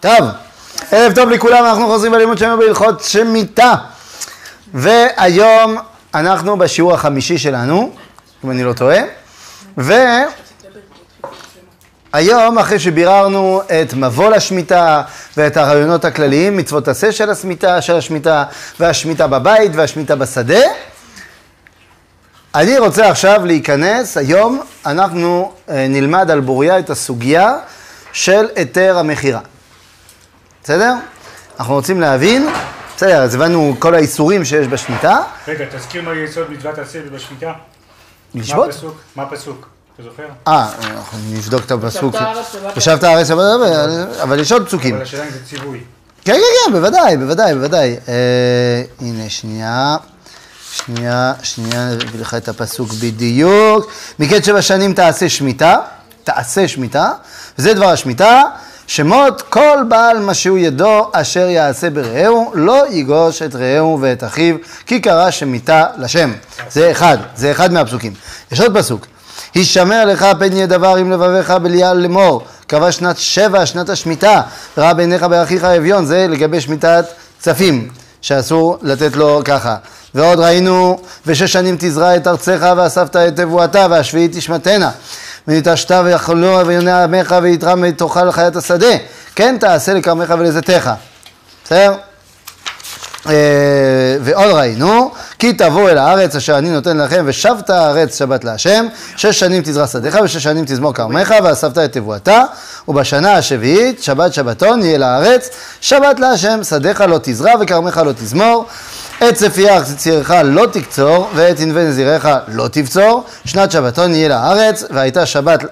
טוב, ערב טוב לכולם, אנחנו חוזרים בלימוד שלנו בהלכות שמיטה. והיום אנחנו בשיעור החמישי שלנו, אם אני לא טועה, והיום אחרי שביררנו את מבוא לשמיטה ואת הרעיונות הכלליים, מצוות עשה של השמיטה, של השמיטה והשמיטה בבית והשמיטה בשדה, אני רוצה עכשיו להיכנס, היום אנחנו אה, נלמד על בוריה את הסוגיה של היתר המכירה. בסדר? אנחנו רוצים להבין, בסדר, אז הבנו כל האיסורים שיש בשמיטה. רגע, תזכיר מה יסוד מצוות עשה ובשמיטה. לשבות? מה הפסוק? אתה זוכר? אה, אנחנו נבדוק את הפסוק. ושבת הארץ הארץ, אבל יש עוד פסוקים. אבל השאלה אם זה ציווי. כן, כן, כן, בוודאי, בוודאי, בוודאי. אה, הנה, שנייה. שנייה, שנייה, אני אביא לך את הפסוק בדיוק. מקץ שבע שנים תעשה שמיטה, תעשה שמיטה, וזה דבר השמיטה, שמות כל בעל מה שהוא ידו אשר יעשה ברעהו, לא יגוש את רעהו ואת אחיו, כי קרא שמיטה לשם. זה אחד, זה אחד מהפסוקים. יש עוד פסוק. הישמר לך פן יהיה דבר עם לבביך בליעל לאמור, קבע שנת שבע, שנת השמיטה, ראה בעיניך באחיך אביון, זה לגבי שמיטת כספים, שאסור לתת לו ככה. ועוד ראינו, ושש שנים תזרע את ארצך ואספת את תבואתה, והשביעית תשמטנה. ונתעשת ויכלו ויונה עמך ויתרם ותאכל חיית השדה. כן תעשה לכרמך ולזיתך. בסדר? אה, ועוד ראינו, כי תבואו אל הארץ אשר אני נותן לכם, ושבת הארץ שבת להשם, שש שנים תזרע שדיך ושש שנים תזמור כרמך, ואספת את תבואתה, ובשנה השביעית, שבת שבתון, יהיה לארץ, שבת להשם, שדיך לא תזרע וכרמך לא תזמור, את צפיח צירך לא תקצור, ואת ענבי נזירך לא תבצור, שנת שבתון יהיה לארץ, והייתה שבת,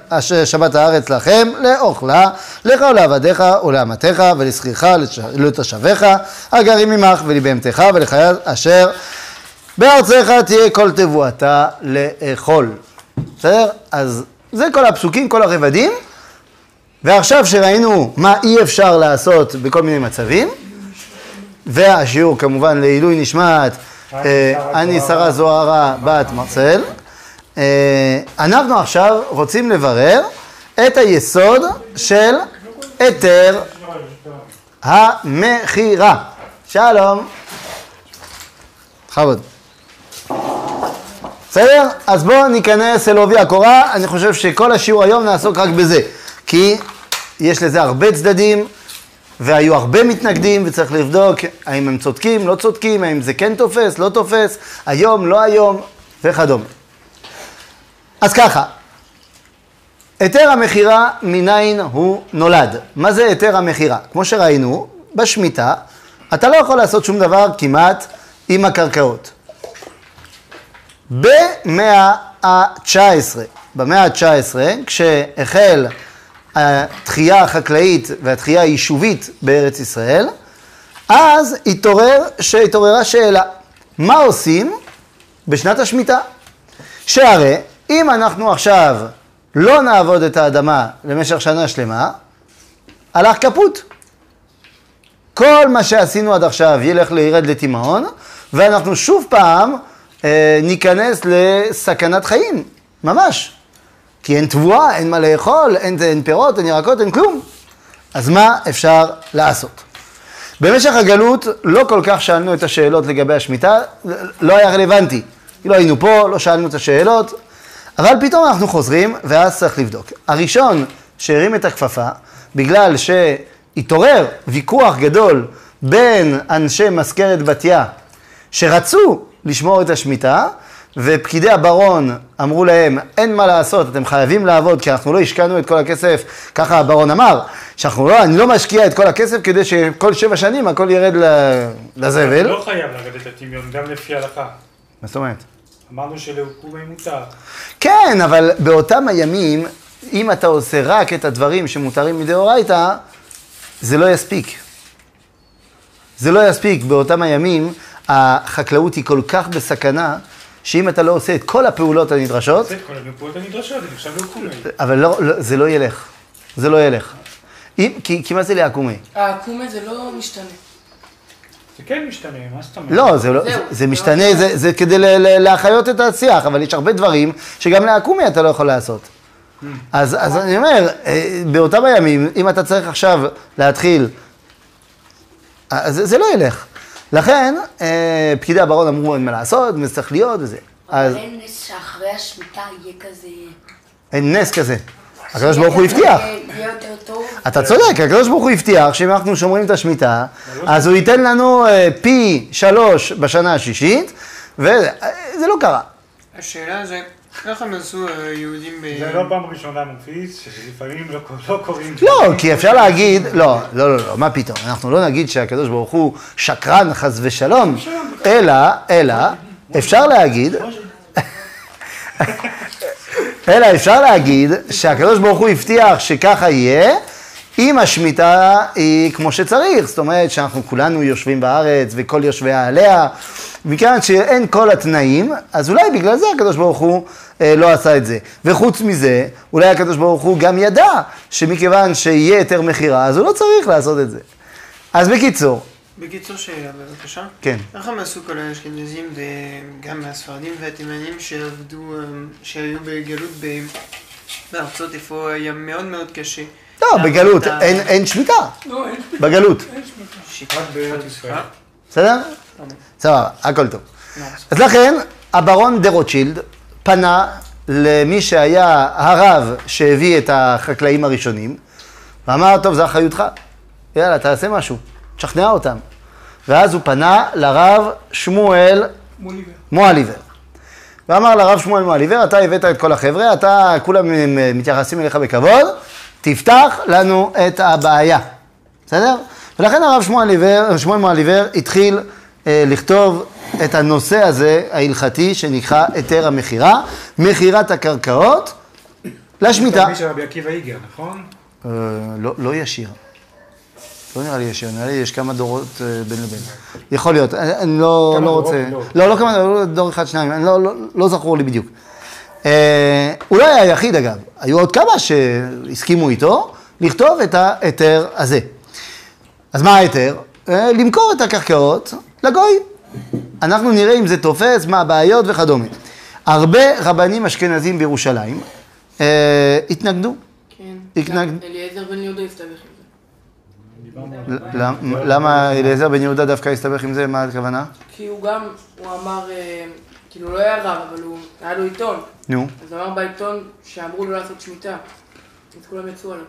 שבת הארץ לכם, לאוכלה, לך ולעבדיך ולאמתך, ולשכירך לתושביך, הגרים עמך ולבהמתך ולחיה אשר בארצך תהיה כל תבואתה לאכול. בסדר? אז זה כל הפסוקים, כל הרבדים, ועכשיו שראינו מה אי אפשר לעשות בכל מיני מצבים, והשיעור כמובן לעילוי נשמת אה, אני שרה זוהרה בת מרצל. אה, אנחנו עכשיו רוצים לברר את היסוד של היתר המכירה. שלום. בכבוד. בסדר? אז בואו ניכנס אל עובי הקורה, אני חושב שכל השיעור היום נעסוק רק בזה, כי יש לזה הרבה צדדים, והיו הרבה מתנגדים, וצריך לבדוק האם הם צודקים, לא צודקים, האם זה כן תופס, לא תופס, היום, לא היום, וכדומה. אז ככה, היתר המכירה, מניין הוא נולד? מה זה היתר המכירה? כמו שראינו, בשמיטה, אתה לא יכול לעשות שום דבר כמעט עם הקרקעות. במאה ה-19, במאה ה-19, כשהחל התחייה החקלאית והתחייה היישובית בארץ ישראל, אז התעורר, שהתעוררה שאלה, מה עושים בשנת השמיטה? שהרי אם אנחנו עכשיו לא נעבוד את האדמה למשך שנה שלמה, הלך כפות. כל מה שעשינו עד עכשיו ילך לירד לתימהון, ואנחנו שוב פעם אה, ניכנס לסכנת חיים, ממש. כי אין תבואה, אין מה לאכול, אין, אין פירות, אין ירקות, אין כלום. אז מה אפשר לעשות? במשך הגלות לא כל כך שאלנו את השאלות לגבי השמיטה, לא היה רלוונטי. לא היינו פה, לא שאלנו את השאלות, אבל פתאום אנחנו חוזרים, ואז צריך לבדוק. הראשון שהרים את הכפפה, בגלל שהתעורר ויכוח גדול בין אנשי מזכרת בתיה, שרצו לשמור את השמיטה, ופקידי הברון אמרו להם, אין מה לעשות, אתם חייבים לעבוד, כי אנחנו לא השקענו את כל הכסף, ככה הברון אמר, שאנחנו לא, אני לא משקיע את כל הכסף כדי שכל שבע שנים הכל ירד לזבל. לא חייב לרדת לטמיון, גם לפי ההלכה. מה זאת אומרת? אמרנו שלעוקומי מותר. כן, אבל באותם הימים, אם אתה עושה רק את הדברים שמותרים מדאורייתא, זה לא יספיק. זה לא יספיק. באותם הימים, החקלאות היא כל כך בסכנה, שאם אתה לא עושה את כל הפעולות הנדרשות, זה כל הפעולות הנדרשות, זה נחשב לעוקומי. אבל לא, לא, זה לא ילך. זה לא ילך. אם, כי, כי מה זה לעקומי? העקומה זה לא משתנה. זה כן משתנה, מה זאת אומרת? לא, זה, לא, זה. זה משתנה, זה, זה כדי להחיות את השיח, אבל יש הרבה דברים שגם לעקומי אתה לא יכול לעשות. אז, אז אני אומר, אה, באותם הימים, אם אתה צריך עכשיו להתחיל, אז זה, זה לא ילך. לכן, אה, פקידי הברון אמרו אין מה לעשות, זה צריך להיות וזה. אז אבל אין נס שאחרי השמיטה יהיה כזה... אין נס כזה. הקדוש ברוך הוא הבטיח. אתה צודק, הקדוש ברוך הוא הבטיח שאם אנחנו שומרים את השמיטה, אז הוא ייתן לנו אה, פי שלוש בשנה השישית, וזה לא קרה. השאלה זה, איך הם עשו אה, יהודים ב... זה לא פעם ראשונה מופיץ, שלפעמים לא לא קוראים... לא, כי אפשר להגיד, לא, לא, לא, לא, מה פתאום, אנחנו לא נגיד שהקדוש ברוך הוא שקרן חס ושלום, אלא, אלא, אפשר להגיד, אלא אפשר להגיד שהקדוש ברוך הוא הבטיח שככה יהיה, אם השמיטה היא כמו שצריך, זאת אומרת שאנחנו כולנו יושבים בארץ וכל יושביה עליה, מכיוון שאין כל התנאים, אז אולי בגלל זה הקדוש ברוך הוא אה, לא עשה את זה. וחוץ מזה, אולי הקדוש ברוך הוא גם ידע שמכיוון שיהיה היתר מכירה, אז הוא לא צריך לעשות את זה. אז בקיצור, בקיצור שאלה בבקשה. כן. איך הם עשו כל האשכנזים וגם הספרדים והתימנים שעבדו, אה, שהיו בגלות בארצות איפה היה מאוד מאוד קשה. לא, בגלות, אין, שמיטה, לא. בגלות, אין שמיטה. ישראל. אה? בסדר? סבבה, הכל טוב. אז לכן, הברון דה רוטשילד פנה למי שהיה הרב שהביא את החקלאים הראשונים, ואמר, טוב, זו אחריותך, יאללה, תעשה משהו, תשכנע אותם. ואז הוא פנה לרב שמואל מוליבר. מואליבר. ואמר לרב שמואל מואליבר, אתה הבאת את כל החבר'ה, אתה, כולם מתייחסים אליך בכבוד, תפתח לנו את הבעיה, בסדר? ולכן הרב שמואל עיוור- שמואל מואליבר התחיל אה, לכתוב את הנושא הזה, ההלכתי, שנקרא היתר המכירה, מכירת הקרקעות לשמיטה. תלמיד של רבי עקיבא איגר, נכון? אה, לא, לא ישיר. לא נראה לי ישיר, נראה לי יש כמה דורות אה, בין לבין. יכול להיות, אני, אני לא, כמה לא? רוצה... לא. לא, לא כמה, לא, דור אחד, שניים, אני לא, לא, לא זכור לי בדיוק. אה, אולי היחיד אגב, היו עוד כמה שהסכימו איתו לכתוב את ההיתר הזה. אז מה ההיתר? אה, למכור את הקרקעות לגוי. אנחנו נראה אם זה תופס, מה הבעיות וכדומה. הרבה רבנים אשכנזים בירושלים אה, התנגדו. כן. אליעזר בן יהודה הסתבך עם זה. למה אליעזר בן יהודה דווקא הסתבך עם זה? מה הכוונה? כי הוא גם, הוא אמר, אה, כאילו לא היה רב, אבל הוא, היה לו עיתון. נו. אז הוא אמר בעיתון שאמרו לו לעשות שמיטה. אז כולם יצאו עליו.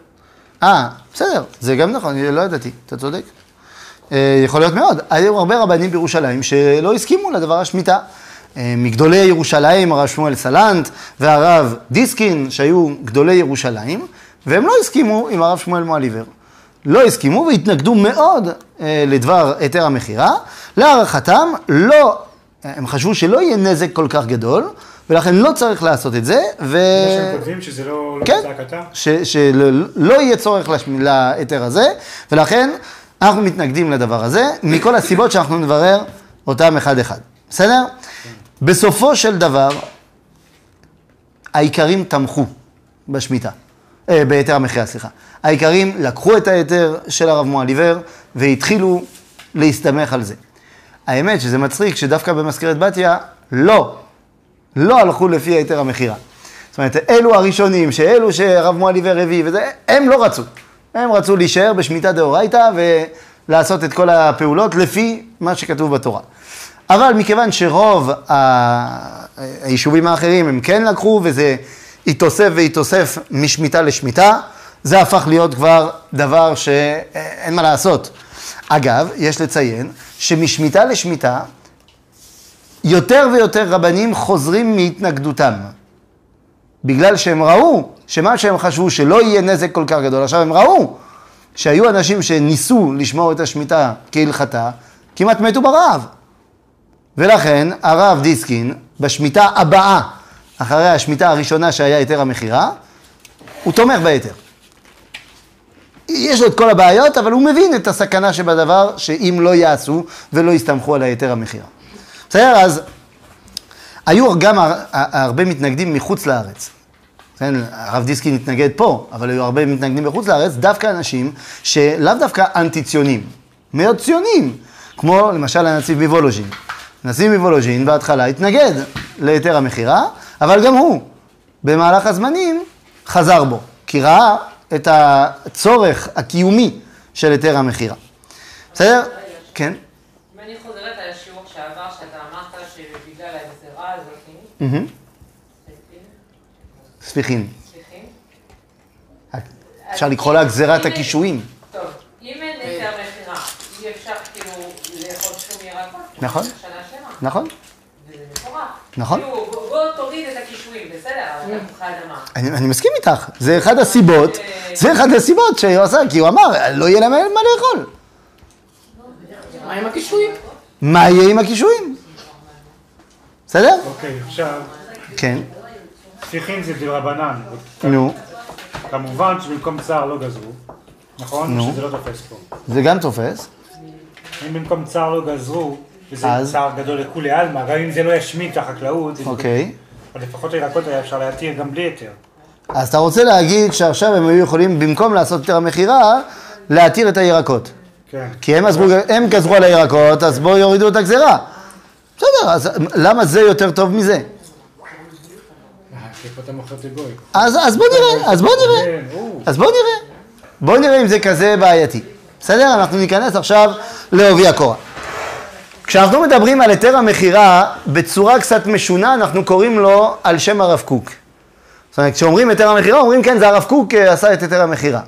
אה, בסדר, זה גם נכון, אני לא ידעתי, אתה צודק. אה, יכול להיות מאוד. היו הרבה רבנים בירושלים שלא הסכימו לדבר השמיטה. אה, מגדולי ירושלים, הרב שמואל סלנט והרב דיסקין, שהיו גדולי ירושלים, והם לא הסכימו עם הרב שמואל מואליבר. לא הסכימו והתנגדו מאוד אה, לדבר היתר המכירה. להערכתם, לא, הם חשבו שלא יהיה נזק כל כך גדול, ולכן לא צריך לעשות את זה, ו... זה שהם כותבים שזה לא לא כן? ש- שלא יהיה צורך להיתר הזה, ולכן אנחנו מתנגדים לדבר הזה, מכל הסיבות שאנחנו נברר אותם אחד-אחד. בסדר? בסופו של דבר, האיכרים תמכו בשמיטה, אה, בהיתר המחיה, סליחה. האיכרים לקחו את ההיתר של הרב מואליבר והתחילו להסתמך על זה. האמת שזה מצחיק שדווקא במזכרת בתיה לא, לא הלכו לפי היתר המכירה. זאת אומרת, אלו הראשונים, שאלו שהרב מואליבר הביא וזה, הם לא רצו. הם רצו להישאר בשמיטה דאורייתא ולעשות את כל הפעולות לפי מה שכתוב בתורה. אבל מכיוון שרוב היישובים האחרים הם כן לקחו וזה התאוסף והתאוסף משמיטה לשמיטה, זה הפך להיות כבר דבר שאין מה לעשות. אגב, יש לציין שמשמיטה לשמיטה יותר ויותר רבנים חוזרים מהתנגדותם. בגלל שהם ראו שמה שהם חשבו שלא יהיה נזק כל כך גדול, עכשיו הם ראו שהיו אנשים שניסו לשמור את השמיטה כהלכתה, כמעט מתו ברעב. ולכן הרב דיסקין, בשמיטה הבאה, אחרי השמיטה הראשונה שהיה היתר המכירה, הוא תומך בהיתר. יש לו את כל הבעיות, אבל הוא מבין את הסכנה שבדבר, שאם לא יעשו ולא יסתמכו על ההיתר המכירה. בסדר? אז היו גם הר- הרבה מתנגדים מחוץ לארץ. כן, הרב דיסקין התנגד פה, אבל היו הרבה מתנגדים בחוץ לארץ, דווקא אנשים שלאו דווקא אנטי-ציונים, מאוד ציונים, כמו למשל הנציב מוולוז'ין. הנציב מוולוז'ין בהתחלה התנגד להיתר המכירה, אבל גם הוא, במהלך הזמנים, חזר בו, כי ראה את הצורך הקיומי של היתר המכירה. בסדר? כן. אם אני חוזרת על השיעור שעבר, שאתה אמרת שבגלל הגזירה הזאת. ספיחין. אפשר לקרוא לה גזירת הקישואים. טוב, אם אין היתר מכירה, אי אפשר כאילו לאכול שום ירקות? נכון. נכון? נכון. כאילו, בוא תוריד את הקישואים, בסדר, אבל תפוחי אדמה. אני, אני מסכים איתך, זה אחד הסיבות, זה אחד הסיבות שהוא עשה, כי הוא אמר, לא יהיה להם מה לאכול. מה עם הקישואים? מה יהיה עם הקישואים? בסדר? אוקיי, עכשיו, כן, ספיחין זה דרבנן. נו, כמובן שבמקום צער לא גזרו, נכון? נו. שזה לא תופס פה. זה גם תופס. אם במקום צער לא גזרו, וזה אז? צער גדול לכולי עלמא, גם אם זה לא ישמיד את החקלאות, זה- אוקיי. אבל לפחות הירקות היה אפשר להתיר גם בלי היתר. אז אתה רוצה להגיד שעכשיו הם היו יכולים, במקום לעשות יותר המכירה, להתיר את הירקות. כן. כי הם, עזרו, הם גזרו על הירקות, אז בואו יורידו את הגזרה. בסדר, אז למה זה יותר טוב מזה? אה. אז, אז בוא נראה, אז בוא נראה. כן. אז בוא נראה. בוא נראה אם זה כזה בעייתי. בסדר? אנחנו ניכנס עכשיו לעובי הקורה. כשאנחנו מדברים על היתר המכירה בצורה קצת משונה, אנחנו קוראים לו על שם הרב קוק. זאת אומרת, כשאומרים היתר המכירה, אומרים כן, זה הרב קוק אה, עשה את היתר המכירה.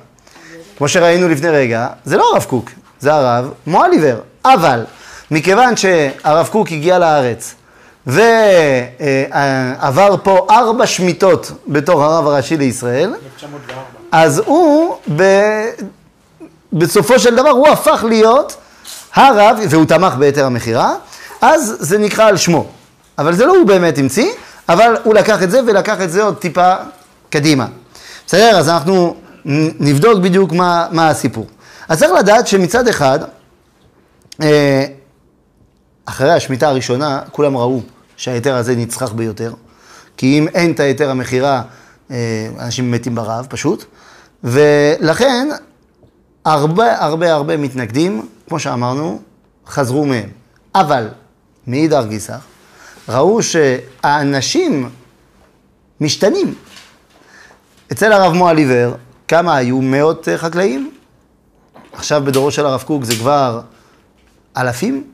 כמו שראינו לפני רגע, זה לא הרב קוק, זה הרב מואליבר. אבל, מכיוון שהרב קוק הגיע לארץ ועבר פה ארבע שמיטות בתור הרב הראשי לישראל, 1904. אז הוא, ב... בסופו של דבר, הוא הפך להיות הרב, והוא תמך בהיתר המכירה, אז זה נקרא על שמו. אבל זה לא הוא באמת המציא, אבל הוא לקח את זה ולקח את זה עוד טיפה קדימה. בסדר? אז אנחנו נבדוק בדיוק מה, מה הסיפור. אז צריך לדעת שמצד אחד, אה, אחרי השמיטה הראשונה, כולם ראו שההיתר הזה נצרך ביותר, כי אם אין את ההיתר המכירה, אה, אנשים מתים ברעב פשוט, ולכן הרבה הרבה הרבה מתנגדים, כמו שאמרנו, חזרו מהם. אבל מאידך גיסא, ראו שהאנשים משתנים. אצל הרב מואליבר, כמה היו? מאות אה, חקלאים? עכשיו בדורו של הרב קוק זה כבר אלפים?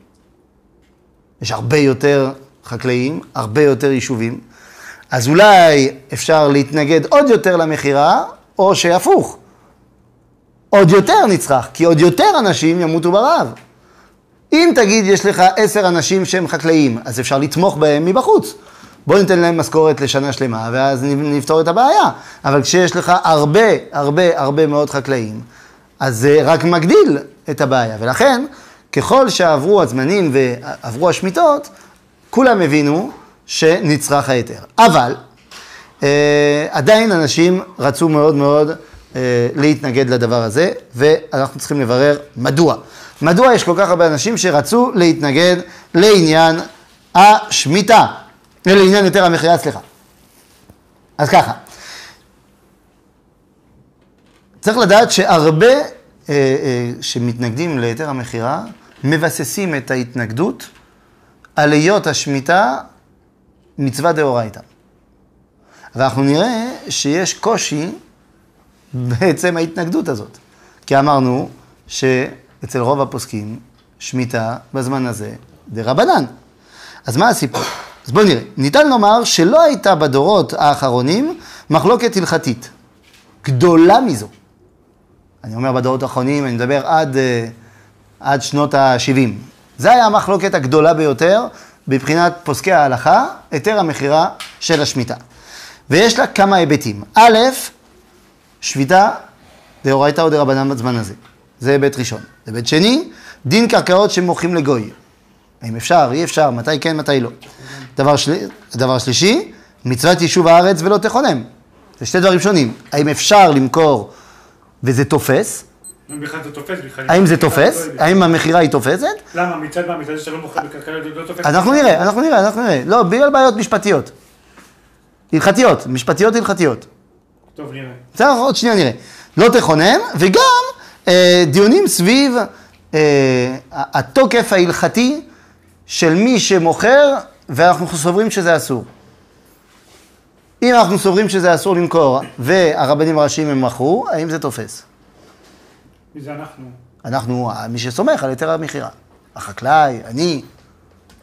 יש הרבה יותר חקלאים, הרבה יותר יישובים. אז אולי אפשר להתנגד עוד יותר למכירה, או שהפוך. עוד יותר נצרך, כי עוד יותר אנשים ימותו ברעב. אם תגיד יש לך עשר אנשים שהם חקלאים, אז אפשר לתמוך בהם מבחוץ. בוא ניתן להם משכורת לשנה שלמה, ואז נפתור את הבעיה. אבל כשיש לך הרבה, הרבה, הרבה מאוד חקלאים, אז זה רק מגדיל את הבעיה. ולכן, ככל שעברו הזמנים ועברו השמיטות, כולם הבינו שנצרך ההיתר. אבל, אה, עדיין אנשים רצו מאוד מאוד אה, להתנגד לדבר הזה, ואנחנו צריכים לברר מדוע. מדוע יש כל כך הרבה אנשים שרצו להתנגד לעניין השמיטה, אה, לעניין היתר המכירה, סליחה. אז ככה, צריך לדעת שהרבה אה, אה, שמתנגדים להיתר המכירה, מבססים את ההתנגדות על היות השמיטה מצווה דאורייתא. ואנחנו נראה שיש קושי בעצם ההתנגדות הזאת. כי אמרנו שאצל רוב הפוסקים, שמיטה בזמן הזה דרבנן. אז מה הסיפור? אז בואו נראה. ניתן לומר שלא הייתה בדורות האחרונים מחלוקת הלכתית. גדולה מזו. אני אומר בדורות האחרונים, אני מדבר עד, אה, עד שנות ה-70. זה היה המחלוקת הגדולה ביותר מבחינת פוסקי ההלכה, היתר המכירה של השמיטה. ויש לה כמה היבטים. א', שביתה דאורייתא או דרבנן בזמן הזה. זה היבט ראשון. היבט שני, דין קרקעות שמוכרים לגוי. האם אפשר, אי אפשר, מתי כן, מתי לא. דבר, של... דבר שלישי, מצוות יישוב הארץ ולא תכונם. זה שתי דברים שונים. האם אפשר למכור וזה תופס? האם זה תופס? האם המכירה היא תופסת? למה? מצד מה? מצד שאתה לא מוכר זה לא תופס? אנחנו נראה, אנחנו נראה, אנחנו נראה. לא, בגלל בעיות משפטיות. הלכתיות, משפטיות הלכתיות. טוב, נראה. בסדר, עוד שנייה נראה. לא תכונן, וגם דיונים סביב אה, התוקף ההלכתי של מי שמוכר, ואנחנו סוברים שזה אסור. אם אנחנו סוברים שזה אסור למכור, והרבנים הראשיים הם מכרו, האם זה תופס? מי זה אנחנו? אנחנו, מי שסומך על היתר המכירה. החקלאי, אני,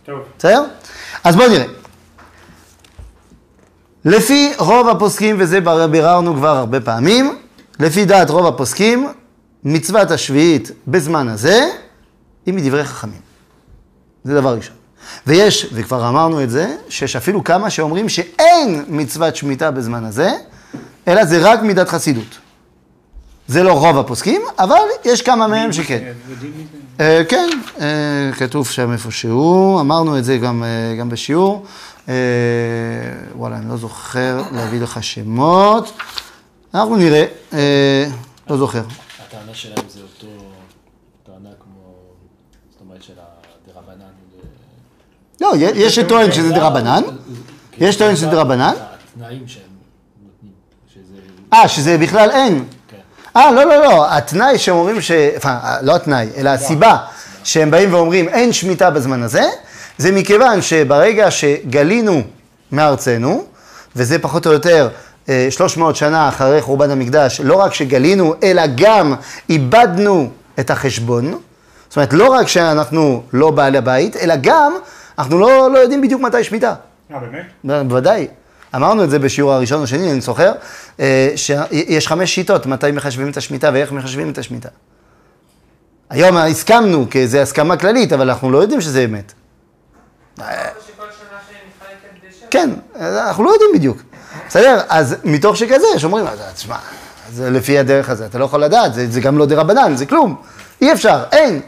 טוב. בסדר? אז בואו נראה. לפי רוב הפוסקים, וזה ביררנו כבר הרבה פעמים, לפי דעת רוב הפוסקים, מצוות השביעית בזמן הזה היא מדברי חכמים. זה דבר ראשון. ויש, וכבר אמרנו את זה, שיש אפילו כמה שאומרים שאין מצוות שמיטה בזמן הזה, אלא זה רק מידת חסידות. זה לא רוב הפוסקים, אבל יש כמה מהם שכן. אה, כן, אה, כתוב שם איפשהו, אמרנו את זה גם, אה, בשיעור. וואלה, אני לא זוכר להביא לך שמות. אנחנו נראה, אה, לא זוכר. הטענה שלהם זה אותו טענה כמו, זאת אומרת של הדרבנן. לא, יש שטוען שזה דרבנן, יש טוען שזה דרבנן. התנאים שהם נותנים, שזה... אה, שזה בכלל אין. כן. אה, לא, לא, לא, התנאי שהם אומרים ש... אה, לא התנאי, אלא הסיבה שהם באים ואומרים אין שמיטה בזמן הזה, זה מכיוון שברגע שגלינו מארצנו, וזה פחות או יותר 300 שנה אחרי חורבן המקדש, לא רק שגלינו, אלא גם איבדנו את החשבון. זאת אומרת, לא רק שאנחנו לא בעלי הבית, אלא גם אנחנו לא, לא יודעים בדיוק מתי שמיטה. אה, באמת? בוודאי. אמרנו את זה בשיעור הראשון או שני, אני זוכר, אה, שיש חמש שיטות מתי מחשבים את השמיטה ואיך מחשבים את השמיטה. היום הסכמנו, כי זו הסכמה כללית, אבל אנחנו לא יודעים שזה אמת. כן, אנחנו לא יודעים בדיוק. בסדר? אז מתוך שכזה, שאומרים, אז תשמע, זה לפי הדרך הזה, אתה לא יכול לדעת, זה, זה גם לא דה רבנן, זה כלום. אי אפשר, אין.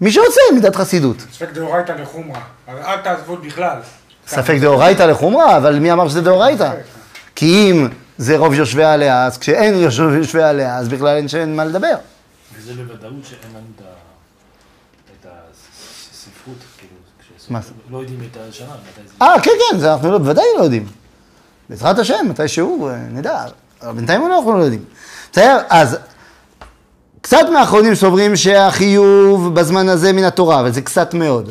מי שרוצה, מידת חסידות. ספק דאורייתא לחומרא. אבל אל תעזבו בכלל. ספק דאורייתא לחומרא, אבל מי אמר שזה דאורייתא? כי אם זה רוב יושבי עליה, אז כשאין רוב יושבי עליה, אז בכלל אין שאין מה לדבר. וזה בוודאות שאין לנו את הספרות, כאילו, לא יודעים את השנה, מתי זה... אה, כן, כן, זה אנחנו לא- בוודאי לא יודעים. בעזרת השם, מתי שהוא, אה, נדע. אבל בינתיים אנחנו לא יודעים. בסדר? אז קצת מהאחרונים סוברים שהחיוב בזמן הזה מן התורה, אבל זה קצת מאוד.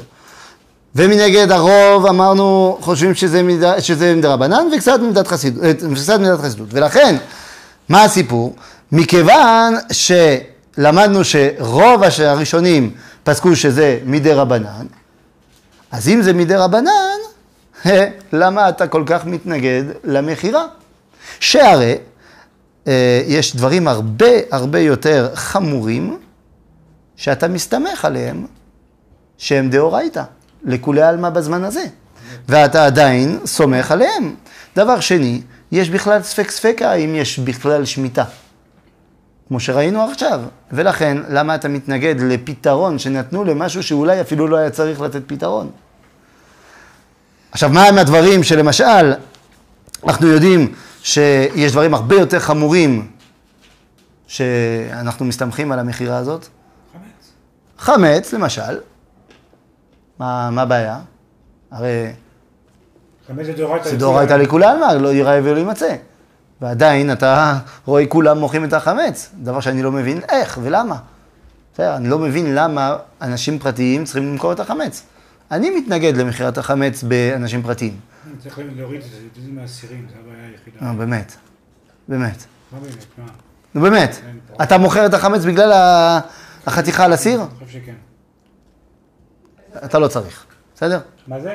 ומנגד הרוב אמרנו, חושבים שזה, מידה, שזה מדרבנן וקצת מידת חסידות, אה, וקצת מידת חסידות. ולכן, מה הסיפור? מכיוון שלמדנו שרוב הראשונים פסקו שזה מדי רבנן, אז אם זה מדי רבנן, למה אתה כל כך מתנגד למכירה? שהרי אה, יש דברים הרבה הרבה יותר חמורים שאתה מסתמך עליהם, שהם דאורייתא, לכולי עלמא בזמן הזה, ואתה עדיין סומך עליהם. דבר שני, יש בכלל ספק ספקה אם יש בכלל שמיטה, כמו שראינו עכשיו, ולכן למה אתה מתנגד לפתרון שנתנו למשהו שאולי אפילו לא היה צריך לתת פתרון? עכשיו, מה הם הדברים שלמשל, אנחנו יודעים שיש דברים הרבה יותר חמורים שאנחנו מסתמכים על המכירה הזאת? חמץ. חמץ, למשל. מה, מה הבעיה? הרי חמץ זה דאורייתא. זה דאורייתא לכולי עלמא, לא ייראה ולא יימצא. ועדיין אתה רואה כולם מוחאים את החמץ, דבר שאני לא מבין איך ולמה. בסדר, אני לא מבין למה אנשים פרטיים צריכים למכור את החמץ. אני מתנגד למכירת החמץ באנשים פרטיים. צריך להוריד את זה, זה מהאסירים, זו הבעיה היחידה. נו, באמת. באמת. מה באמת? מה? נו, באמת. אתה מוכר את החמץ בגלל החתיכה על הסיר? אני חושב שכן. אתה לא צריך, בסדר? מה זה?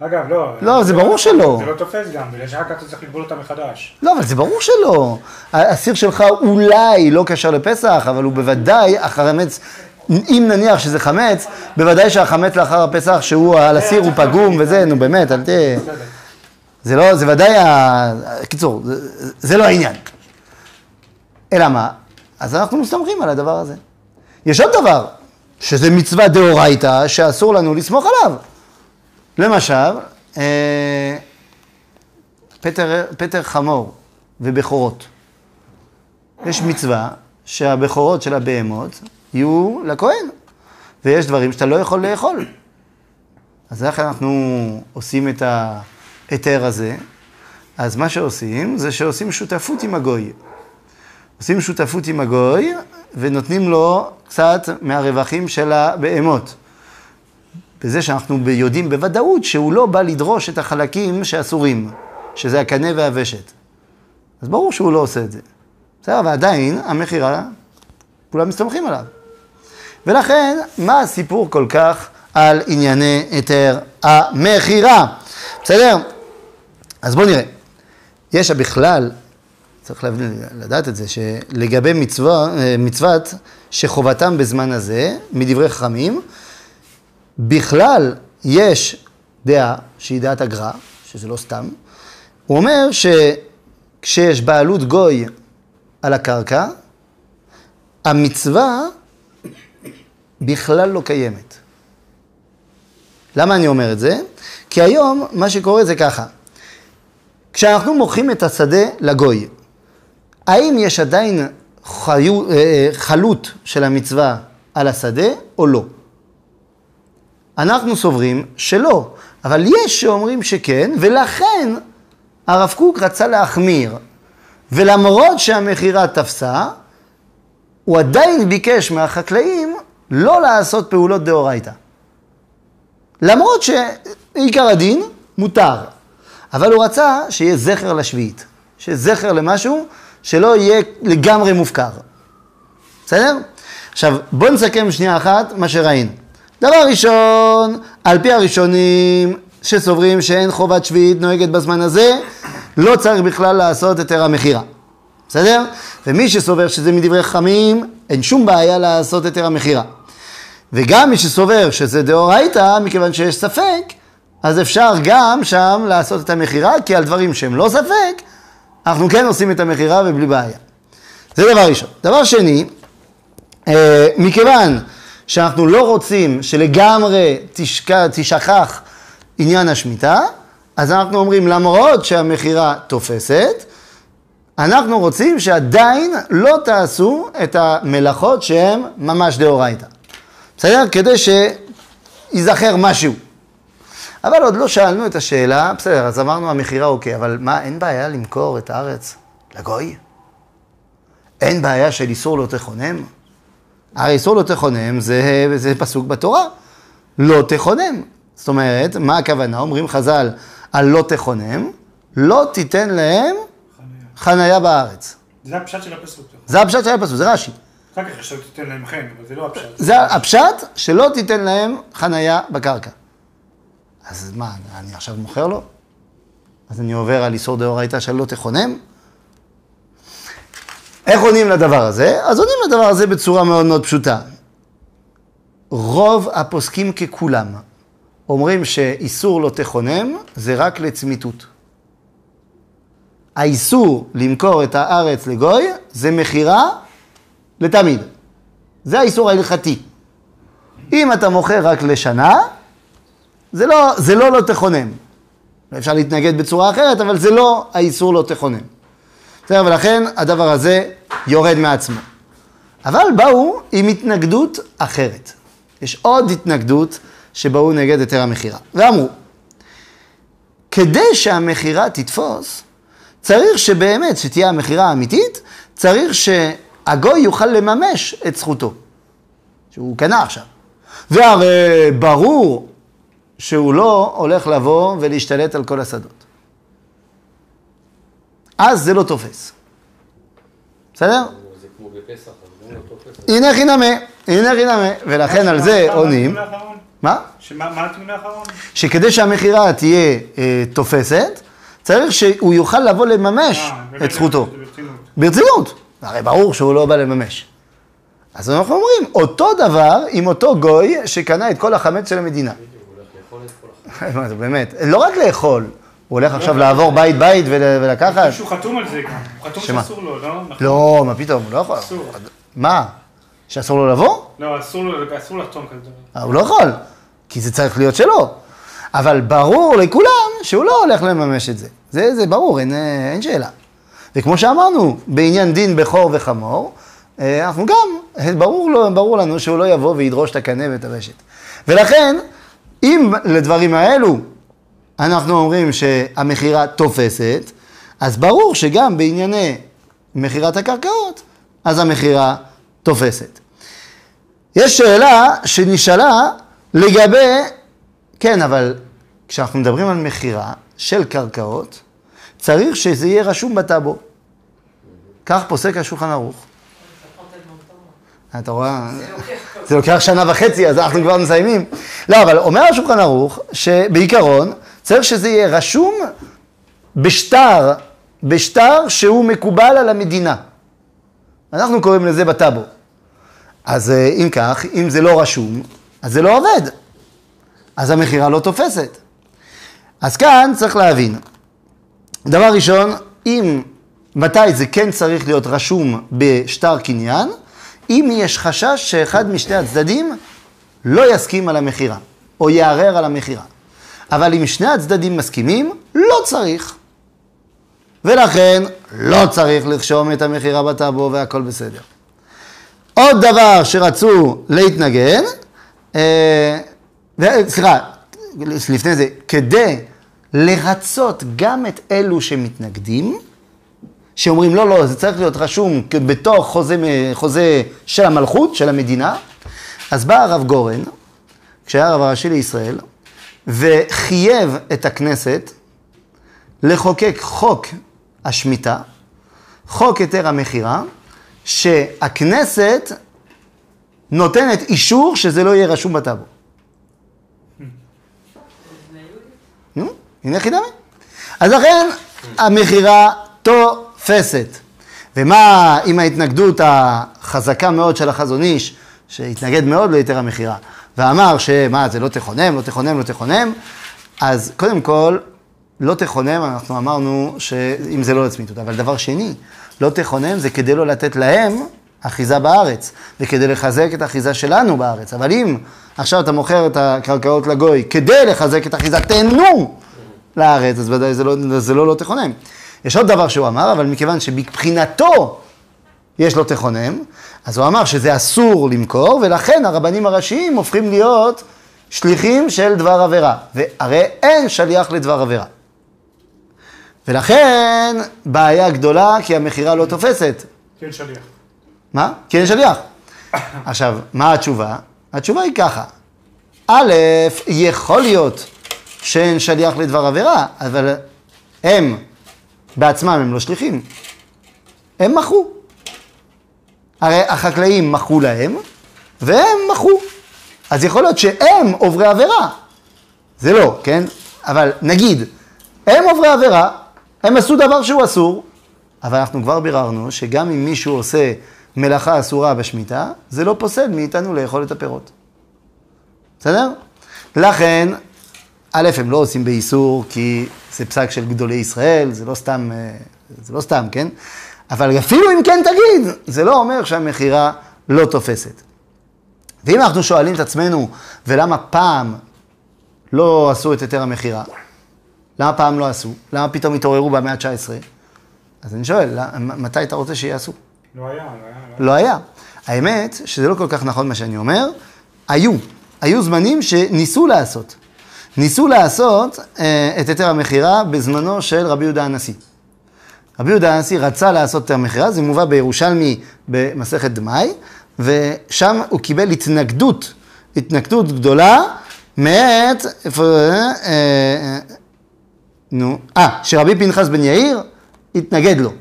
אגב, לא. לא, זה ברור שלא. זה לא תופס גם, בגלל שאחר כך אתה צריך לגבול אותה מחדש. לא, אבל זה ברור שלא. הסיר שלך אולי לא קשר לפסח, אבל הוא בוודאי, החמץ, אם נניח שזה חמץ, בוודאי שהחמץ לאחר הפסח, שהוא על הסיר הוא פגום וזה, נו באמת, אל תהיה... זה לא, זה ודאי, ה... קיצור, זה, זה לא העניין. אלא מה? אז אנחנו מסתמכים על הדבר הזה. יש עוד דבר, שזה מצווה דאורייתא, שאסור לנו לסמוך עליו. למשל, אה, פטר, פטר חמור ובכורות. יש מצווה שהבכורות של הבהמות יהיו לכהן, ויש דברים שאתה לא יכול לאכול. אז איך אנחנו עושים את ההיתר הזה? אז מה שעושים, זה שעושים שותפות עם הגוי. עושים שותפות עם הגוי, ונותנים לו קצת מהרווחים של הבהמות. בזה שאנחנו יודעים בוודאות שהוא לא בא לדרוש את החלקים שאסורים. שזה הקנה והוושת. אז ברור שהוא לא עושה את זה. בסדר, ועדיין המכירה, כולם מסתמכים עליו. ולכן, מה הסיפור כל כך על ענייני היתר המכירה? בסדר? אז בואו נראה. יש בכלל, צריך להבין, לדעת את זה, שלגבי מצווה, מצוות שחובתם בזמן הזה, מדברי חכמים, בכלל יש דעה, שהיא דעת הגר"א, שזה לא סתם, הוא אומר שכשיש בעלות גוי על הקרקע, המצווה בכלל לא קיימת. למה אני אומר את זה? כי היום מה שקורה זה ככה, כשאנחנו מוכרים את השדה לגוי, האם יש עדיין חיו, אה, חלות של המצווה על השדה או לא? אנחנו סוברים שלא, אבל יש שאומרים שכן, ולכן הרב קוק רצה להחמיר. ולמרות שהמכירה תפסה, הוא עדיין ביקש מהחקלאים לא לעשות פעולות דאורייתא. למרות שעיקר הדין מותר, אבל הוא רצה שיהיה זכר לשביעית, שיהיה זכר למשהו שלא יהיה לגמרי מופקר. בסדר? עכשיו, בואו נסכם שנייה אחת מה שראינו. דבר ראשון, על פי הראשונים שסוברים שאין חובת שביעית נוהגת בזמן הזה, לא צריך בכלל לעשות היתר המכירה. בסדר? ומי שסובר שזה מדברי חכמים, אין שום בעיה לעשות היתר המכירה. וגם מי שסובר שזה דאורייתא, מכיוון שיש ספק, אז אפשר גם שם לעשות את המכירה, כי על דברים שהם לא ספק, אנחנו כן עושים את המכירה ובלי בעיה. זה דבר ראשון. דבר שני, אה, מכיוון שאנחנו לא רוצים שלגמרי תשכח, תשכח עניין השמיטה, אז אנחנו אומרים למרות שהמכירה תופסת, אנחנו רוצים שעדיין לא תעשו את המלאכות שהן ממש דאורייתא. בסדר? כדי שייזכר משהו. אבל עוד לא שאלנו את השאלה, בסדר, אז אמרנו המכירה אוקיי, אבל מה, אין בעיה למכור את הארץ לגוי? אין בעיה של איסור לא תכונם? הרי איסור לא תכונם זה, זה פסוק בתורה, לא תכונם. זאת אומרת, מה הכוונה? אומרים חז"ל על לא תכונם, לא תיתן להם חניה בארץ. זה הפשט של הפסוק. זה הפשט של הפסוק, זה רש"י. אחר כך עכשיו תיתן להם חן, אבל זה לא הפשט. זה הפשט שלא תיתן להם חניה בקרקע. אז מה, אני עכשיו מוכר לו? אז אני עובר על איסור דאורייתא של לא תכונם? איך עונים לדבר הזה? אז עונים לדבר הזה בצורה מאוד מאוד פשוטה. רוב הפוסקים ככולם אומרים שאיסור לא תכונם זה רק לצמיתות. האיסור למכור את הארץ לגוי זה מכירה לתמיד. זה האיסור ההלכתי. אם אתה מוכר רק לשנה, זה לא זה לא, לא תכונן. אפשר להתנגד בצורה אחרת, אבל זה לא האיסור לא תכונן. בסדר, ולכן הדבר הזה יורד מעצמו. אבל באו עם התנגדות אחרת. יש עוד התנגדות שבאו נגד היתר המכירה. ואמרו, כדי שהמכירה תתפוס, צריך שבאמת, שתהיה המכירה האמיתית, צריך שהגוי יוכל לממש את זכותו, שהוא קנה עכשיו. והרי ברור שהוא לא הולך לבוא ולהשתלט על כל השדות. אז זה לא תופס. בסדר? זה כמו בפסח, אז לא תופס. הנה חינמה, הנה חינמה, ולכן על זה עונים. מה? מה? שמה מה הטיעון האחרון? שכדי שהמכירה תהיה אה, תופסת, צריך שהוא יוכל לבוא לממש אה, את זכותו. ברצינות. הרי ברור שהוא לא בא לממש. אז אנחנו אומרים, אותו דבר עם אותו גוי שקנה את כל החמץ של המדינה. באמת, לא רק לאכול, הוא הולך עכשיו לעבור בית בית ול- ולקחת. שהוא חתום על זה גם, הוא חתום? שאסור לו, לא? נכון. לא, מה פתאום, הוא לא יכול. אסור. מה? שאסור לו לבוא? לא, אסור לחתום כזה דבר. אה, הוא לא יכול, כי זה צריך להיות שלו. אבל ברור לכולם שהוא לא הולך לממש את זה. זה, זה ברור, אין, אה, אין שאלה. וכמו שאמרנו, בעניין דין בכור וחמור, אה, אנחנו גם, ברור, לו, ברור לנו שהוא לא יבוא וידרוש את הקנה ואת הרשת. ולכן, אם לדברים האלו אנחנו אומרים שהמכירה תופסת, אז ברור שגם בענייני מכירת הקרקעות, אז המכירה תופסת. יש שאלה שנשאלה לגבי, כן, אבל כשאנחנו מדברים על מכירה של קרקעות, צריך שזה יהיה רשום בטאבו. כך פוסק השולחן ערוך. אתה רואה? זה לוקח שנה וחצי, אז אנחנו כבר מסיימים. לא, אבל אומר השולחן ערוך, שבעיקרון צריך שזה יהיה רשום בשטר, בשטר שהוא מקובל על המדינה. אנחנו קוראים לזה בטאבו. אז אה, אם כך, אם זה לא רשום, אז זה לא עובד. אז המכירה לא תופסת. אז כאן צריך להבין. דבר ראשון, אם, מתי זה כן צריך להיות רשום בשטר קניין? אם יש חשש שאחד משני הצדדים לא יסכים על המכירה, או יערער על המכירה. אבל אם שני הצדדים מסכימים, לא צריך. ולכן לא צריך לרשום את המכירה בטאבו והכל בסדר. עוד דבר שרצו להתנגן, אה, סליחה, לפני זה, כדי לרצות גם את אלו שמתנגדים, שאומרים לא, לא, זה צריך להיות רשום בתוך חוזה, חוזה של המלכות, של המדינה, אז בא הרב גורן, כשהיה הרב הראשי לישראל, וחייב את הכנסת לחוקק חוק השמיטה, חוק היתר המכירה, שהכנסת נותנת אישור שזה לא יהיה רשום בטאבו. נו, הנה חידמי. אז לכן המכירה תופסת. ומה עם ההתנגדות החזקה מאוד של החזון איש, שהתנגד מאוד ליתר המכירה, ואמר שמה, זה לא תכונם, לא תכונם, לא תכונם, אז קודם כל, לא תכונם, אנחנו אמרנו שאם זה לא לצמיתות, אבל דבר שני, לא תכונם זה כדי לא לתת להם אחיזה בארץ, וכדי לחזק את האחיזה שלנו בארץ. אבל אם עכשיו אתה מוכר את הקרקעות לגוי כדי לחזק את אחיזתנו לארץ, אז ודאי זה לא זה לא, לא תכונם. יש עוד דבר שהוא אמר, אבל מכיוון שמבחינתו יש לו תכונם, אז הוא אמר שזה אסור למכור, ולכן הרבנים הראשיים הופכים להיות שליחים של דבר עבירה. והרי אין שליח לדבר עבירה. ולכן בעיה גדולה, כי המכירה לא תופסת. כן, שליח. מה? כי אין שליח. עכשיו, מה התשובה? התשובה היא ככה, א', יכול להיות שאין שליח לדבר עבירה, אבל הם בעצמם הם לא שליחים. הם מכרו. הרי החקלאים מכרו להם, והם מכרו. אז יכול להיות שהם עוברי עבירה. זה לא, כן? אבל נגיד, הם עוברי עבירה, הם עשו דבר שהוא אסור, אבל אנחנו כבר ביררנו שגם אם מישהו עושה מלאכה אסורה בשמיטה, זה לא פוסל מאיתנו לאכול את הפירות. בסדר? לכן, א', הם לא עושים באיסור כי זה פסק של גדולי ישראל, זה לא סתם, אה, זה לא סתם, כן? אבל אפילו אם כן תגיד, זה לא אומר שהמכירה לא תופסת. ואם אנחנו שואלים את עצמנו, ולמה פעם לא עשו את היתר המכירה? למה פעם לא עשו? למה פתאום התעוררו במאה ה-19? אז אני שואל, מתי אתה רוצה שיעשו? לא היה, לא היה. לא היה. האמת שזה לא כל כך נכון מה שאני אומר, היו. היו זמנים שניסו לעשות. ניסו לעשות אה, את היתר המכירה בזמנו של רבי יהודה הנשיא. רבי יהודה הנשיא רצה לעשות היתר המכירה, זה מובא בירושלמי במסכת דמאי, ושם הוא קיבל התנגדות, התנגדות גדולה מאת, איפה, אה, אה, נו, אה, שרבי פנחס בן יאיר התנגד לו.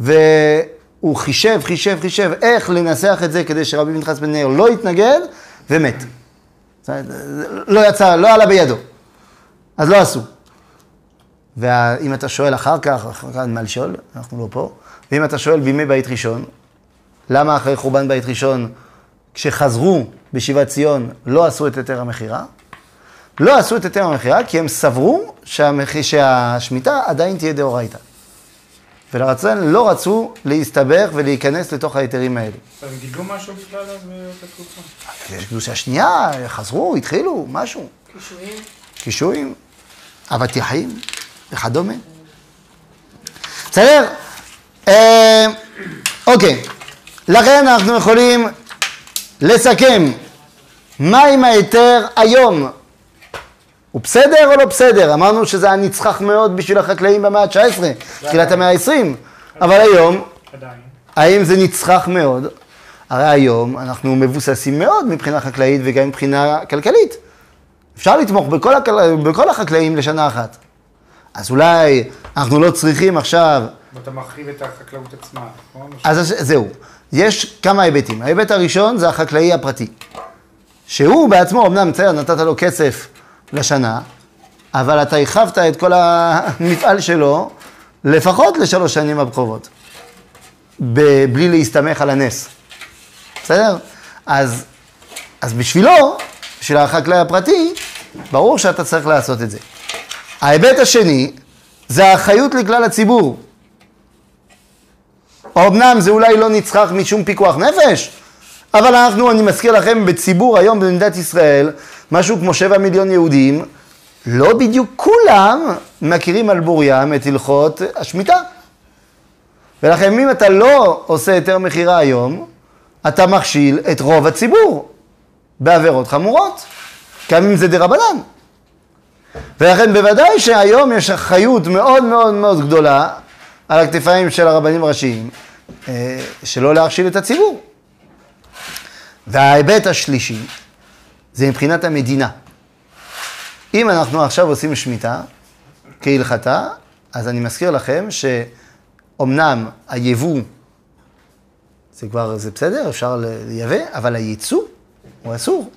והוא חישב, חישב, חישב איך לנסח את זה כדי שרבי פנחס בן יאיר לא יתנגד, ומת. לא יצא, לא עלה בידו. אז לא עשו. ואם אתה שואל אחר כך, אחר כך מה לשאול, אנחנו לא פה, ואם אתה שואל בימי בית ראשון, למה אחרי חורבן בית ראשון, כשחזרו בשיבת ציון, לא עשו את היתר המכירה? לא עשו את היתר המכירה כי הם סברו שהמח... שהשמיטה עדיין תהיה דאורייתא. ולרצון לא רצו להסתבך ולהיכנס לתוך ההיתרים האלה. הם גידלו משהו בכלל אז באותה תקופה? יש קדושה שנייה, חזרו, התחילו, משהו. קישואים. קישואים, אבטיחים וכדומה. בסדר? אה, אוקיי, לכן אנחנו יכולים לסכם מה עם ההיתר היום. הוא בסדר או לא בסדר? אמרנו שזה היה נצחך מאוד בשביל החקלאים במאה ה-19, תחילת המאה ה-20, אבל היום. האם זה נצחך מאוד? הרי היום אנחנו מבוססים מאוד מבחינה חקלאית וגם מבחינה כלכלית. אפשר לתמוך בכל, הכל... בכל החקלאים לשנה אחת. אז אולי אנחנו לא צריכים עכשיו ואתה מרחיב את החקלאות עצמה, נכון? אז זהו, יש כמה היבטים. ההיבט הראשון זה החקלאי הפרטי. שהוא בעצמו, אמנם בסדר, נתת לו כסף לשנה, אבל אתה הרחבת את כל המפעל שלו לפחות לשלוש שנים הקרובות, ב- בלי להסתמך על הנס. בסדר? אז, אז בשבילו, בשביל החקלאי הפרטי, ברור שאתה צריך לעשות את זה. ההיבט השני, זה האחריות לכלל הציבור. אמנם זה אולי לא נצרך משום פיקוח נפש, אבל אנחנו, אני מזכיר לכם, בציבור היום במדינת ישראל, משהו כמו שבע מיליון יהודים, לא בדיוק כולם מכירים על בוריים את הלכות השמיטה. ולכן אם אתה לא עושה היתר מכירה היום, אתה מכשיל את רוב הציבור בעבירות חמורות, גם אם זה דה רבנן. ולכן בוודאי שהיום יש אחריות מאוד מאוד מאוד גדולה על הכתפיים של הרבנים הראשיים, אה, שלא להכשיל את הציבור. וההיבט השלישי זה מבחינת המדינה. אם אנחנו עכשיו עושים שמיטה כהלכתה, אז אני מזכיר לכם שאומנם היבוא זה כבר, זה בסדר, אפשר לייבא, אבל הייצוא הוא אסור.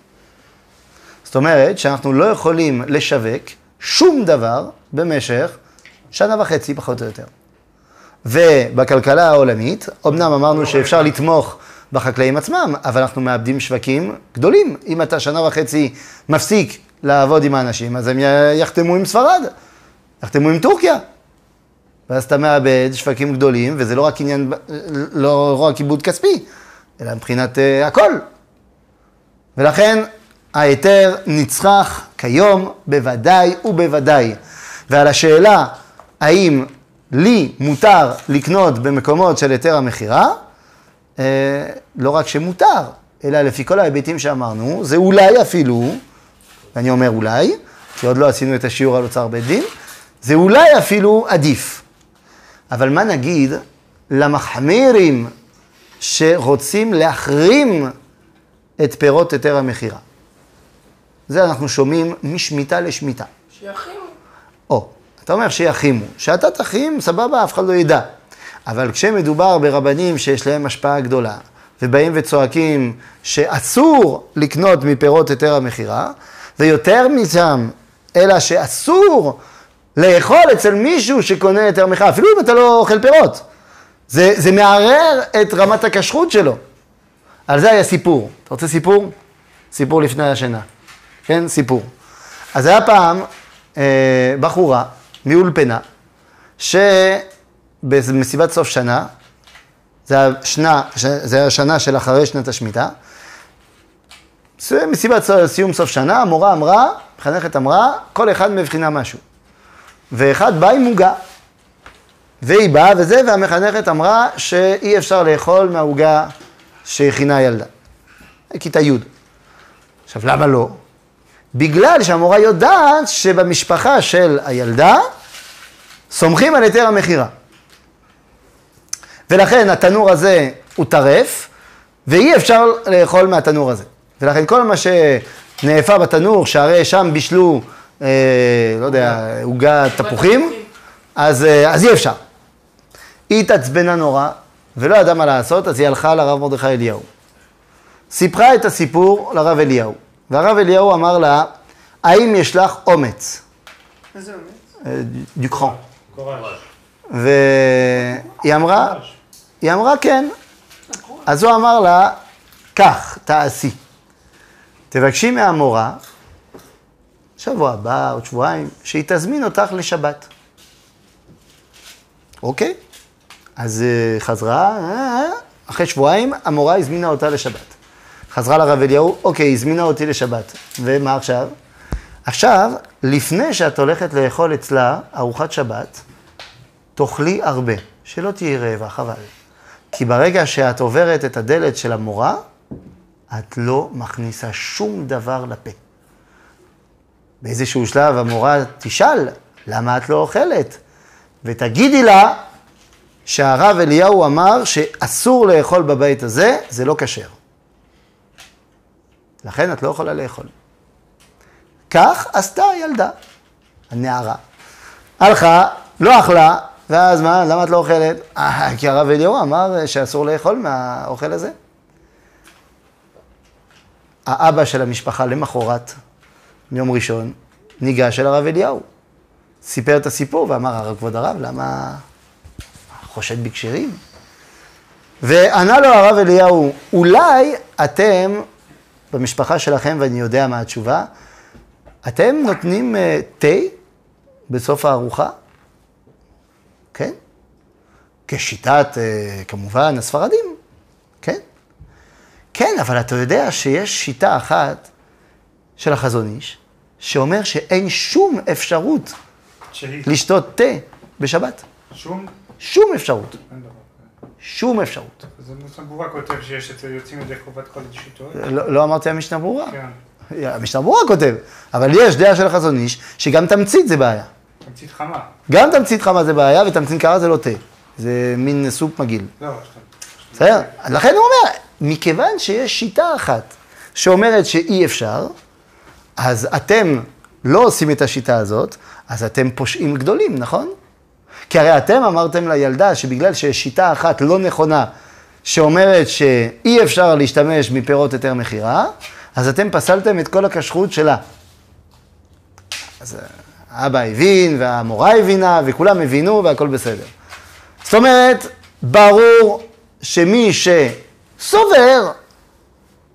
זאת אומרת שאנחנו לא יכולים לשווק שום דבר במשך שנה וחצי, פחות או יותר. ובכלכלה העולמית, אמנם אמרנו שאפשר לתמוך בחקלאים עצמם, אבל אנחנו מאבדים שווקים גדולים. אם אתה שנה וחצי מפסיק לעבוד עם האנשים, אז הם יחתמו עם ספרד, יחתמו עם טורקיה. ואז אתה מאבד שווקים גדולים, וזה לא רק עניין, לא רק עיבוד כספי, אלא מבחינת uh, הכל. ולכן ההיתר נצרך כיום בוודאי ובוודאי. ועל השאלה האם לי מותר לקנות במקומות של היתר המכירה, לא רק שמותר, אלא לפי כל ההיבטים שאמרנו, זה אולי אפילו, ואני אומר אולי, כי עוד לא עשינו את השיעור על אוצר בית דין, זה אולי אפילו עדיף. אבל מה נגיד למחמירים שרוצים להחרים את פירות היתר המכירה? זה אנחנו שומעים משמיטה לשמיטה. שיחימו. או, אתה אומר שיחימו. שאתה תחים, סבבה, אף אחד לא ידע. אבל כשמדובר ברבנים שיש להם השפעה גדולה, ובאים וצועקים שאסור לקנות מפירות היתר המכירה, ויותר משם, אלא שאסור לאכול אצל מישהו שקונה היתר מכירה, אפילו אם אתה לא אוכל פירות. זה, זה מערער את רמת הכשרות שלו. על זה היה סיפור. אתה רוצה סיפור? סיפור לפני השינה. כן, סיפור. אז היה פעם אה, בחורה מאולפנה, שבמסיבת סוף שנה, זה השנה, זה השנה של אחרי שנת השמיטה, מסיבת סיום סוף שנה, המורה אמרה, מחנכת אמרה, כל אחד מבחינה משהו. ואחד בא עם עוגה. והיא באה וזה, והמחנכת אמרה שאי אפשר לאכול מהעוגה שהכינה ילדה. כיתה י'. עכשיו, למה לא? בגלל שהמורה יודעת שבמשפחה של הילדה סומכים על היתר המכירה. ולכן התנור הזה הוא טרף, ואי אפשר לאכול מהתנור הזה. ולכן כל מה שנאפה בתנור, שהרי שם בישלו, אה, לא יודע, עוגת תפוחים, אז, אה, אז אי אפשר. היא התעצבנה נורא, ולא ידעה מה לעשות, אז היא הלכה לרב מרדכי אליהו. סיפרה את הסיפור לרב אליהו. והרב אליהו אמר לה, האם יש לך אומץ? איזה אומץ? אה. קורש. והיא אמרה, היא אמרה כן. אז הוא אמר לה, כך, תעשי. תבקשי מהמורה, שבוע הבא, עוד שבועיים, שהיא תזמין אותך לשבת. אוקיי? אז אה, חזרה, אה, אחרי שבועיים, המורה הזמינה אותה לשבת. חזרה לרב אליהו, אוקיי, הזמינה אותי לשבת. ומה עכשיו? עכשיו, לפני שאת הולכת לאכול אצלה ארוחת שבת, תאכלי הרבה, שלא תהיי רעבה, חבל. כי ברגע שאת עוברת את הדלת של המורה, את לא מכניסה שום דבר לפה. באיזשהו שלב המורה תשאל, למה את לא אוכלת? ותגידי לה שהרב אליהו אמר שאסור לאכול בבית הזה, זה לא כשר. לכן את לא יכולה לאכול. כך עשתה הילדה, הנערה. הלכה לא אכלה, ואז מה, למה את לא אוכלת? "אה, כי הרב אליהו אמר שאסור לאכול מהאוכל הזה. האבא של המשפחה למחרת, מיום ראשון, ניגש אל הרב אליהו. סיפר את הסיפור ואמר, "הרב, כבוד הרב, למה חושד בכשרים? וענה לו הרב אליהו, אולי אתם, במשפחה שלכם, ואני יודע מה התשובה, אתם נותנים אה, תה בסוף הארוחה? כן? כשיטת, אה, כמובן, הספרדים, כן? כן, אבל אתה יודע שיש שיטה אחת של החזון איש, שאומר שאין שום אפשרות שהיא. לשתות תה בשבת. שום? שום אפשרות. שום אפשרות. אז המשנה ברורה כותב שיש אצל יוצאים ידי חובת כל שיטות. לא, לא אמרתי המשנה ברורה. כן. המשנה ברורה כותב, אבל יש דעה של החזון איש, שגם תמצית זה בעיה. תמצית חמה. גם תמצית חמה זה בעיה, ותמצית קרה זה לא תה. זה מין סוג מגעיל. לא, בסדר? לכן הוא אומר, מכיוון שיש שיטה אחת שאומרת שאי אפשר, אז אתם לא עושים את השיטה הזאת, אז אתם פושעים גדולים, נכון? כי הרי אתם אמרתם לילדה שבגלל שיש שיטה אחת לא נכונה, שאומרת שאי אפשר להשתמש מפירות היתר מכירה, אז אתם פסלתם את כל הכשרות שלה. אז אה, האבא הבין, והמורה הבינה, וכולם הבינו, והכל בסדר. זאת אומרת, ברור שמי שסובר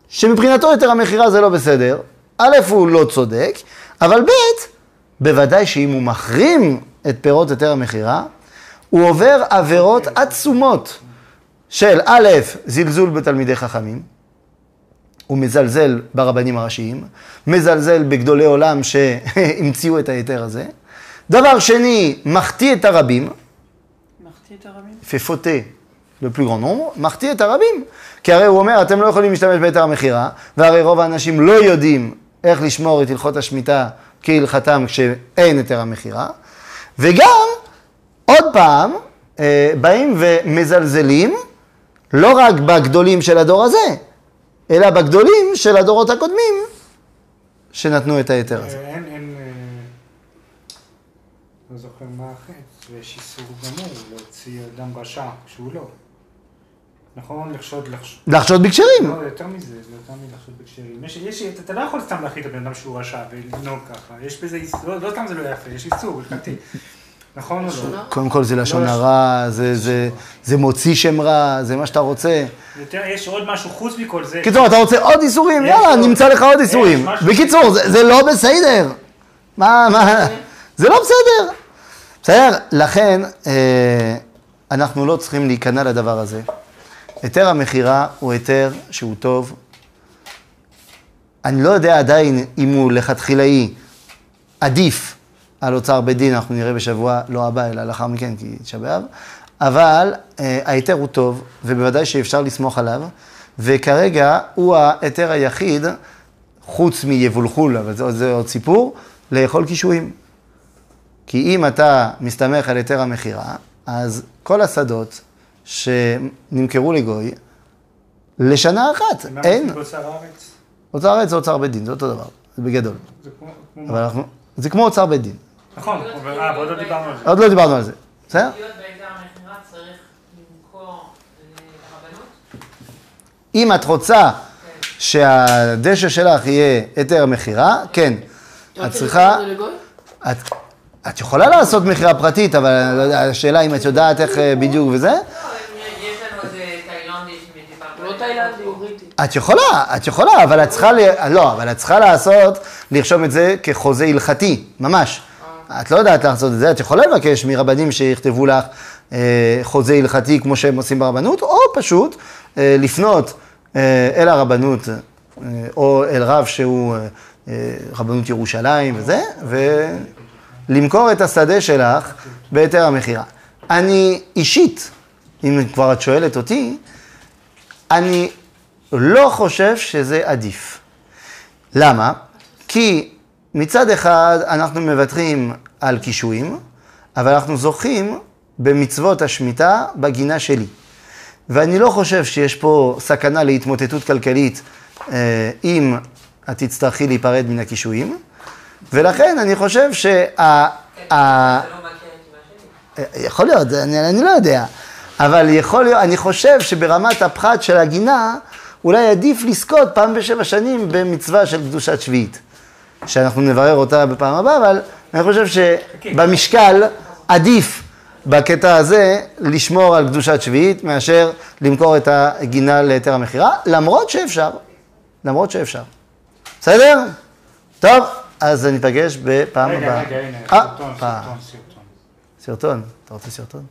שמבחינתו יותר המכירה זה לא בסדר, א', הוא לא צודק, אבל ב', בוודאי שאם הוא מחרים את פירות היתר המכירה, הוא עובר עבירות עצומות של א', זלזול בתלמידי חכמים, הוא מזלזל ברבנים הראשיים, מזלזל בגדולי עולם שהמציאו את ההיתר הזה. דבר שני, מחטיא את הרבים, מחטיא את הרבים? fauter le plus grand nombre, מחטיא את הרבים. כי הרי הוא אומר, אתם לא יכולים להשתמש בהיתר המכירה, והרי רוב האנשים לא יודעים איך לשמור את הלכות השמיטה כהלכתם כשאין היתר המכירה. וגם, עוד פעם, אה, באים ומזלזלים, לא רק בגדולים של הדור הזה, אלא בגדולים של הדורות הקודמים, שנתנו את ההיתר הזה. אין, אין, אה, לא זוכר מה החטא, ויש איסור גמור להוציא אדם רשע שהוא לא. נכון? לחשוד, לחשוד. לחשוד בכשרים. לא, יותר מזה, זה יותר מלחשוד בכשרים. יש, יש, אתה, אתה לא יכול סתם להחליט על בן אדם שהוא רשע ולנהוג ככה. יש בזה איסור, לא, לא סתם זה לא יפה, יש איסור הלכתי. נכון או לא? קודם כל זה לשון לא, הרע, זה, זה, זה מוציא שם רע, זה מה שאתה רוצה. יש עוד משהו חוץ מכל זה. קיצור, אתה רוצה עוד איסורים? יאללה. נמצא לך עוד איסורים. בקיצור, זה, זה לא בסדר. מה, מה, זה לא בסדר. בסדר? לכן, אה, אנחנו לא צריכים להיכנע לדבר הזה. היתר המכירה הוא היתר שהוא טוב. אני לא יודע עדיין אם הוא לכתחילאי עדיף על אוצר בית דין, אנחנו נראה בשבוע, לא הבא, אלא לאחר מכן, כי תשעה באב, אבל אה, ההיתר הוא טוב, ובוודאי שאפשר לסמוך עליו, וכרגע הוא ההיתר היחיד, חוץ מיבולחול, אבל זה, זה עוד סיפור, לאכול קישואים. כי אם אתה מסתמך על היתר המכירה, אז כל השדות שנמכרו לגוי, לשנה אחת, מה אין. עושים באוצר הארץ? אוצר הארץ זה אוצר בית דין, זה אותו דבר, זה בגדול. זה כמו... אבל מה? אנחנו, זה כמו אוצר בית דין, נכון, אבל אה, ועוד לא דיברנו על זה. עוד לא דיברנו על זה, בסדר? לרבנות? אם את רוצה שהדשא שלך יהיה היתר מכירה, כן. את צריכה? את, את יכולה לעשות מכירה פרטית, אבל לא השאלה אם את יודעת איך אה, בדיוק וזה, לא, יש לנו איזה תאילנדי. הוא לא תאילנדי, הוא בריטי. את יכולה, את יכולה, אבל את צריכה. לא, אבל את צריכה לעשות, לרשום את זה כחוזה הלכתי, ממש. את לא יודעת לעשות את זה, את יכולה לבקש מרבנים שיכתבו לך אה, חוזה הלכתי כמו שהם עושים ברבנות, או פשוט אה, לפנות אה, אל הרבנות, אה, או אל רב שהוא אה, אה, רבנות ירושלים וזה, ולמכור את השדה שלך בהיתר המכירה. אני אישית, אם כבר את שואלת אותי, אני לא חושב שזה עדיף. למה? כי מצד אחד אנחנו מוותרים על קישואים, אבל אנחנו זוכים במצוות השמיטה בגינה שלי. ואני לא חושב שיש פה סכנה להתמוטטות כלכלית אה, אם את תצטרכי להיפרד מן הקישואים, ולכן אני חושב שה... זה לא את אמא יכול להיות, אני, אני לא יודע. אבל יכול להיות, אני חושב שברמת הפחת של הגינה, אולי עדיף לזכות פעם בשבע שנים במצווה של קדושת שביעית. שאנחנו נברר אותה בפעם הבאה, אבל אני חושב שבמשקל עדיף בקטע הזה לשמור על קדושת שביעית מאשר למכור את הגינה להיתר המכירה, למרות שאפשר. למרות שאפשר. בסדר? טוב, אז ניפגש בפעם הבאה. רגע, רגע, הנה, אה, סרטון, פעם. סרטון, סרטון. סרטון, אתה רוצה סרטון?